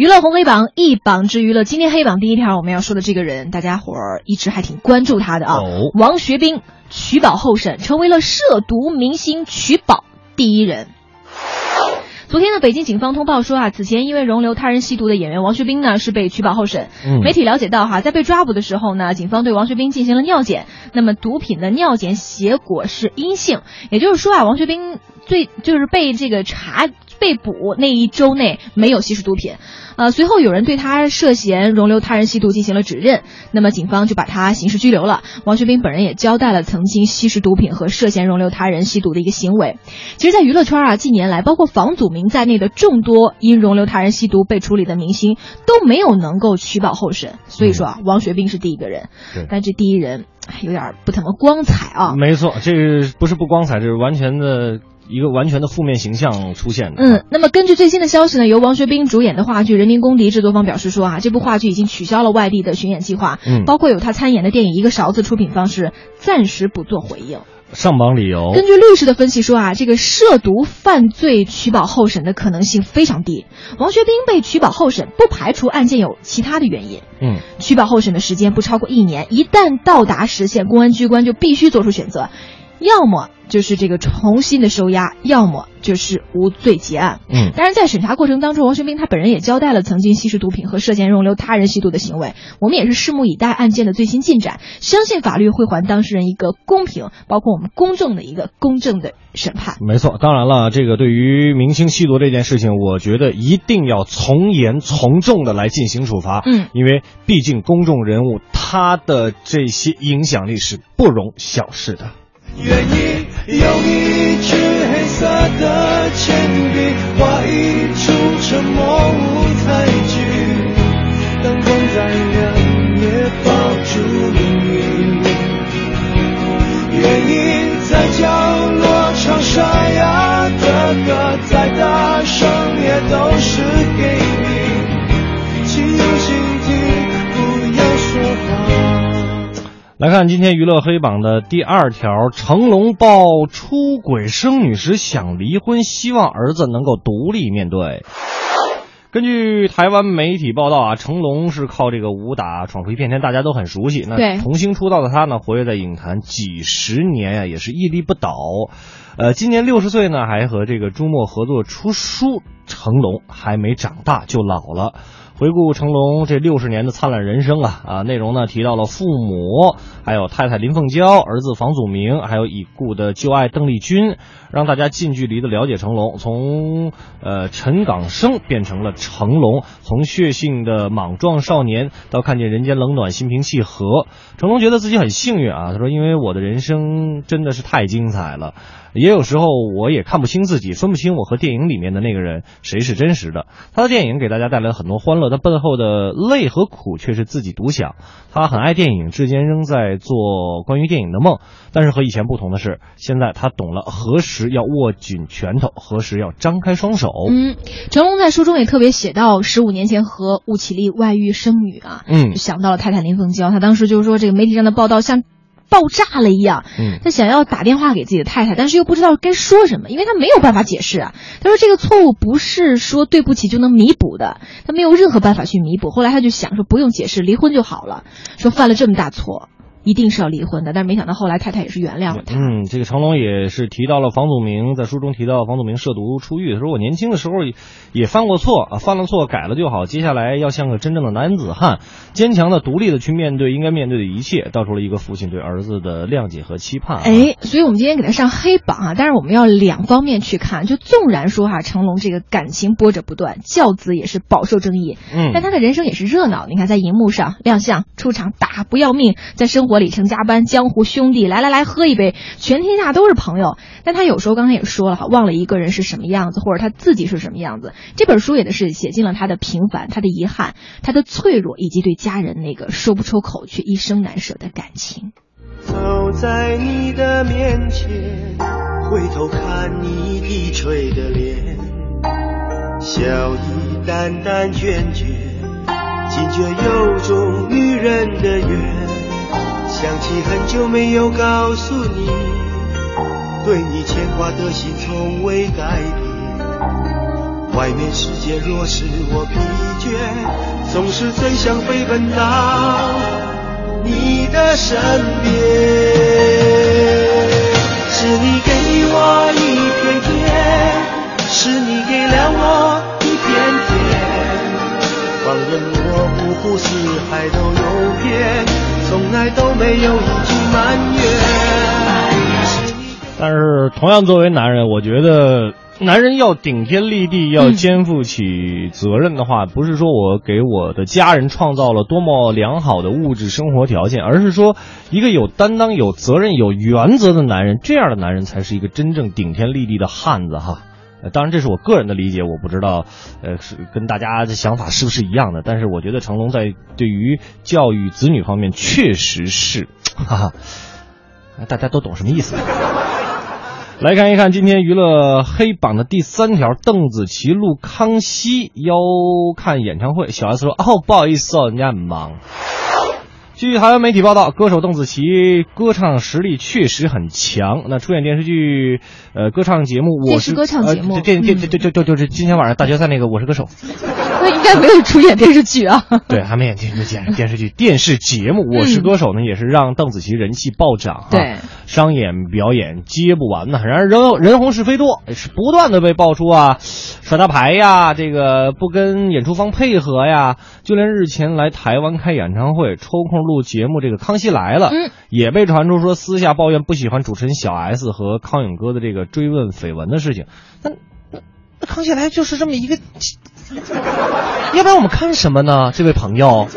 娱乐红黑榜一榜之娱乐，今天黑榜第一条我们要说的这个人，大家伙儿一直还挺关注他的啊。哦王学兵取保候审，成为了涉毒明星取保第一人。昨天呢，北京警方通报说啊，此前因为容留他人吸毒的演员王学兵呢是被取保候审。嗯媒体了解到哈，在被抓捕的时候呢，警方对王学兵进行了尿检，那么毒品的尿检结果是阴性，也就是说啊，王学兵最就是被这个查被捕那一周内没有吸食毒品。呃，随后有人对他涉嫌容留他人吸毒进行了指认，那么警方就把他刑事拘留了。王学兵本人也交代了曾经吸食毒品和涉嫌容留他人吸毒的一个行为。其实，在娱乐圈啊，近年来，包括房祖名在内的众多因容留他人吸毒被处理的明星都没有能够取保候审，所以说啊，王学兵是第一个人，但这第一人哎有点不怎么光彩啊。没错，这个不是不光彩，这是完全的一个完全的负面形象出现的。嗯，那么根据最新的消息呢，由王学兵主演的话剧《人民公敌》制作方表示说啊，这部话剧已经取消了外地的巡演计划，嗯包括有他参演的电影《一个勺子》出品方式暂时不做回应。上榜理由根据律师的分析说啊，这个涉毒犯罪取保候审的可能性非常低。王学兵被取保候审，不排除案件有其他的原因。嗯，取保候审的时间不超过一年，一旦到达时限，公安机关就必须做出选择，要么就是这个重新的收押，要么就是无罪结案。嗯当然，在审查过程当中，王学兵他本人也交代了曾经吸食毒品和涉嫌容留他人吸毒的行为。我们也是拭目以待案件的最新进展，相信法律会还当事人一个公平，包括我们公正的一个公正的审判。没错。当然了，这个对于明星吸毒这件事情，我觉得一定要从严从重的来进行处罚。嗯，因为毕竟公众人物他的这些影响力是不容小视的。愿意用一支黑色的铅笔来看今天娱乐黑榜的第二条，成龙曝出轨生女时想离婚，希望儿子能够独立面对。根据台湾媒体报道啊，成龙是靠这个武打闯出一片天，大家都很熟悉。那童星出道的他呢，活跃在影坛几十年呀、也是屹立不倒。呃，今年六十岁呢，还和这个朱墨合作出书。成龙还没长大就老了。回顾成龙这六十年的灿烂人生啊啊，内容呢提到了父母，还有太太林凤娇、儿子房祖名，还有已故的旧爱邓丽君，让大家近距离的了解成龙，从呃陈港生变成了成龙，从血性的莽撞少年到看见人间冷暖、心平气和。成龙觉得自己很幸运啊，他说因为我的人生真的是太精彩了。也有时候我也看不清自己，分不清我和电影里面的那个人谁是真实的。他的电影给大家带来很多欢乐，他背后的累和苦却是自己独享。他很爱电影，至今仍在做关于电影的梦。但是和以前不同的是，现在他懂了何时要握紧拳头，何时要张开双手。嗯，成龙在书中也特别写到，十五年前和吴绮莉外遇生女啊，嗯就想到了泰坦林凤娇，他当时就是说这个媒体上的报道像爆炸了一样，嗯他想要打电话给自己的太太，但是又不知道该说什么，因为他没有办法解释啊。他说这个错误不是说对不起就能弥补的，他没有任何办法去弥补。后来他就想说不用解释，离婚就好了，说犯了这么大错。一定是要离婚的，但是没想到后来太太也是原谅了他。嗯，这个成龙也是提到了房祖名，在书中提到房祖名涉毒出狱，他说我年轻的时候也也犯过错啊，犯了错改了就好，接下来要像个真正的男子汉，坚强的、独立的去面对应该面对的一切，道出了一个父亲对儿子的谅解和期盼、啊。哎，所以我们今天给他上黑榜啊，但是我们要两方面去看。就纵然说哈、成龙这个感情波折不断，教子也是饱受争议，嗯但他的人生也是热闹。你看，在荧幕上亮相、出场打不要命，在生活里成加班、江湖兄弟，来来来喝一杯，全天下都是朋友。但他有时候刚才也说了哈，忘了一个人是什么样子，或者他自己是什么样子。这本书也的是写尽了他的平凡、他的遗憾、他的脆弱，以及对家人那个说不出口却一生难舍的感情。走在你的面前，回头看你低垂的脸，笑意淡淡倦倦，惊觉有种女人的缘。想起很久没有告诉你，对你牵挂的心从未改变。外面世界若使我疲倦，总是最想飞奔到你的身边。是你给我一片天，是你给了我一片天，放任我五湖四海都游遍，从来都没有一句埋怨。但是同样作为男人，我觉得男人要顶天立地，要肩负起责任的话，不是说我给我的家人创造了多么良好的物质生活条件，而是说一个有担当、有责任、有原则的男人，这样的男人才是一个真正顶天立地的汉子哈。呃当然，这是我个人的理解，我不知道，呃，是跟大家的想法是不是一样的。但是我觉得成龙在对于教育子女方面确实是，哈哈，大家都懂什么意思。来看一看今天娱乐黑榜的第三条，邓紫棋录康熙邀看演唱会。小 S 说：“哦，不好意思哦，人家很忙。”据台湾媒体报道，歌手邓紫棋歌唱实力确实很强。那出演电视剧、呃歌唱节目，我是歌唱节目呃电电电就就就就是今天晚上大决赛那个《我是歌手》，那应该没有出演电视剧啊。对，还没演电视剧电视剧电视节目《我是歌手》呢，也是让邓紫棋人气暴涨啊。对，商演表演接不完呢。然而人人红是非多，是不断的被爆出啊，耍大牌呀，这个不跟演出方配合呀，就连日前来台湾开演唱会抽空录节目这个《康熙来了》，嗯，也被传出说私下抱怨不喜欢主持人小 S 和康永哥的这个追问绯闻的事情。那那那康熙来就是这么一个，要不然我们看什么呢？这位朋友。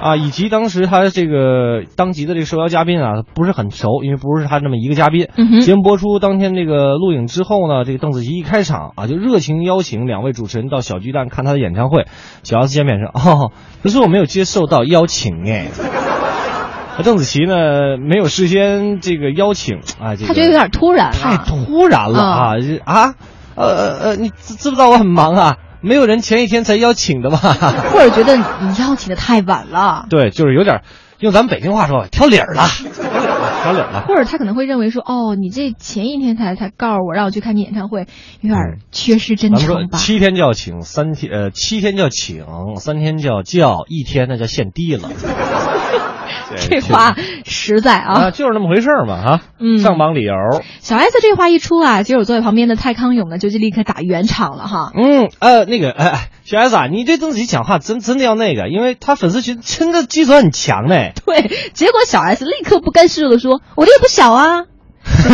啊，以及当时他这个当集的这个受邀嘉宾啊，不是很熟，因为不是他那么一个嘉宾。嗯节目播出当天这个录影之后呢，这个邓紫棋一开场啊，就热情邀请两位主持人到小巨蛋看他的演唱会。小 S 见面说：“哦，可是我没有接受到邀请哎。”邓紫棋呢，没有事先这个邀请啊，这个他觉得有点突然。太突然了啊！这啊，呃呃呃，你知知不知道我很忙啊？没有人前一天才邀请的吧？或者觉得你邀请的太晚了。对，就是有点用咱们北京话说，挑理儿了，挑理儿了。或者他可能会认为说，哦，你这前一天才才告诉我让我去看你演唱会，有点缺失真诚吧？七天就要请，三天呃七天就要请，三天就要叫，一天那叫献低了。这话实在啊。啊，就是那么回事儿嘛哈。嗯上榜理由，小 S 这话一出啊，其实我坐在旁边的蔡康永呢，就立刻打圆场了哈。嗯呃那个哎哎，小 S 啊，你对邓紫棋讲话真真的要那个，因为他粉丝群真的基础很强呢。对，结果小 S 立刻不甘示弱的说：“我这也不小啊。”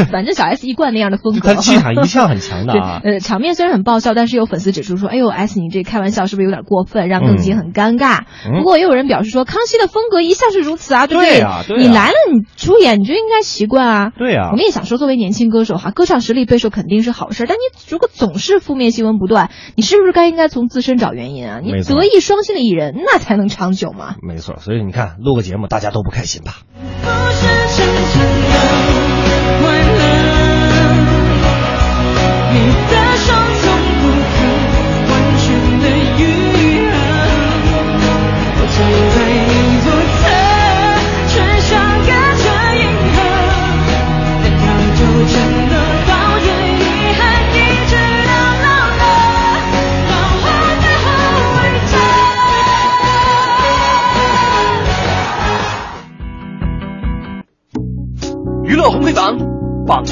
反正小 S 一贯那样的风格，他气场一向很强的啊。对，呃，场面虽然很爆笑，但是有粉丝指出说：“哎呦，S 你这开玩笑是不是有点过分，让邓紫棋很尴尬？”嗯不过也有人表示说，康熙的风格一向是如此啊，对不对你来了，你出演你就应该习惯啊。对啊我们也想说，作为年轻歌手哈，歌唱实力备受肯定是好事，但你如果总是负面新闻不断，你是不是该应该从自身找原因啊？你德艺双馨的艺人，那才能长久嘛。没错，所以你看录个节目，大家都不开心吧？不是真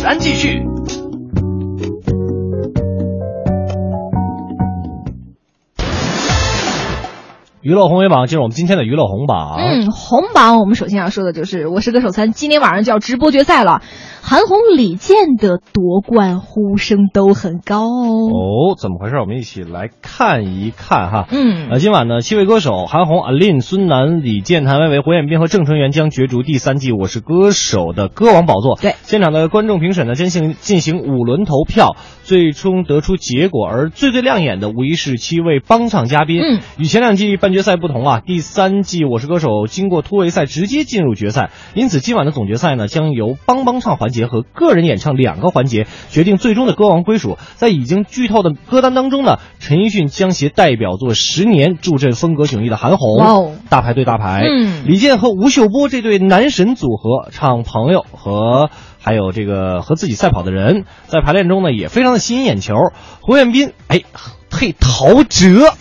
咱继续。娱乐红黑榜进入我们今天的娱乐红榜。嗯，红榜我们首先要说的就是《我是歌手三》，今天晚上就要直播决赛了。韩红、李健的夺冠呼声都很高哦。哦，怎么回事？我们一起来看一看哈。嗯呃，今晚呢，七位歌手韩红、阿令、孙楠、李健、谭维维、胡彦斌和郑成元将角逐第三季《我是歌手》的歌王宝座。对现场的观众评审呢，进行进行五轮投票，最终得出结果。而最最亮眼的，无疑是七位帮唱嘉宾。嗯，与前两季半决赛不同啊，第三季《我是歌手》经过突围赛直接进入决赛，因此今晚的总决赛呢，将由帮帮唱环节和个人演唱两个环节决定最终的歌王归属。在已经剧透的歌单当中呢，陈奕迅将携代表作《十年》助阵风格迥异的韩红，哦大牌对大牌，嗯李健和吴秀波这对男神组合唱《朋友》和。还有这个和自己赛跑的人，在排练中呢也非常的吸引眼球。胡彦斌，哎，配陶喆，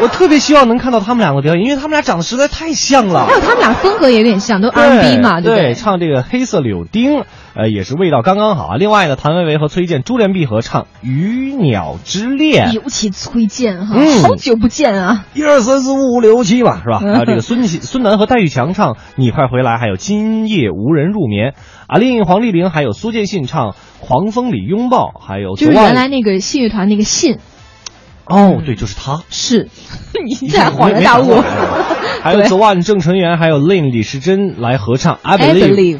我特别希望能看到他们两个表演，因为他们俩长得实在太像了还。有他们俩风格也有点像，都 R&B 嘛，对不对？唱这个黑色柳丁，呃，也是味道刚刚好啊。另外呢，谭维维和崔健、珠联璧合唱《鱼鸟之恋》，尤其崔健哈，嗯好久不见啊！一二三四五六七吧，是吧？嗯还有这个孙喜孙楠和戴玉强唱《你快回来》，还有《今夜无人入眠》，阿令、黄丽玲还有苏建信唱《狂风里拥抱》，还有就是原来那个信乐团那个信哦，对，就是他。是，你现在恍然大悟 还有对左岸郑成元，还有 Lin 李时珍来合唱《I Believe》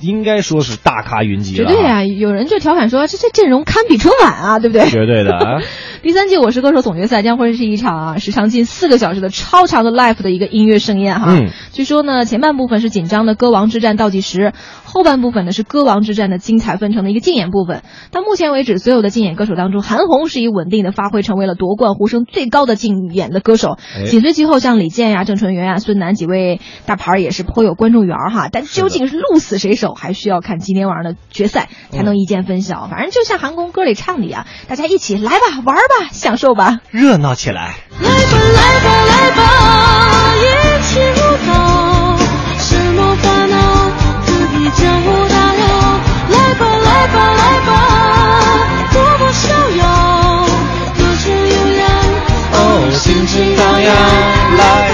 应该说是大咖云集了。绝对！啊！有人就调侃说，这这阵容堪比春晚啊，对不对？绝对的啊！第三季《我是歌手》总决赛将会是一场啊时长近四个小时的超长的 live 的一个音乐盛宴哈。嗯据说呢，前半部分是紧张的歌王之战倒计时，后半部分呢是歌王之战的精彩纷呈的一个竞演部分。到目前为止，所有的竞演歌手当中，韩红是以稳定的发挥成为了夺冠呼声最高的竞演的歌手。哎紧随其后，像李健呀、郑淳元呀、孙楠几位大牌儿也是颇有观众缘儿哈。但究竟是鹿死谁手，还需要看今天晚上的决赛才能一见分晓。反正就像韩红歌里唱的呀，大家一起来吧，玩儿吧，享受吧，热闹起来。来吧，来吧，来吧，一起舞蹈，什么烦恼可以将我打扰？来吧，来吧，来吧，多么逍遥，歌声悠扬，哦，心情荡漾，来。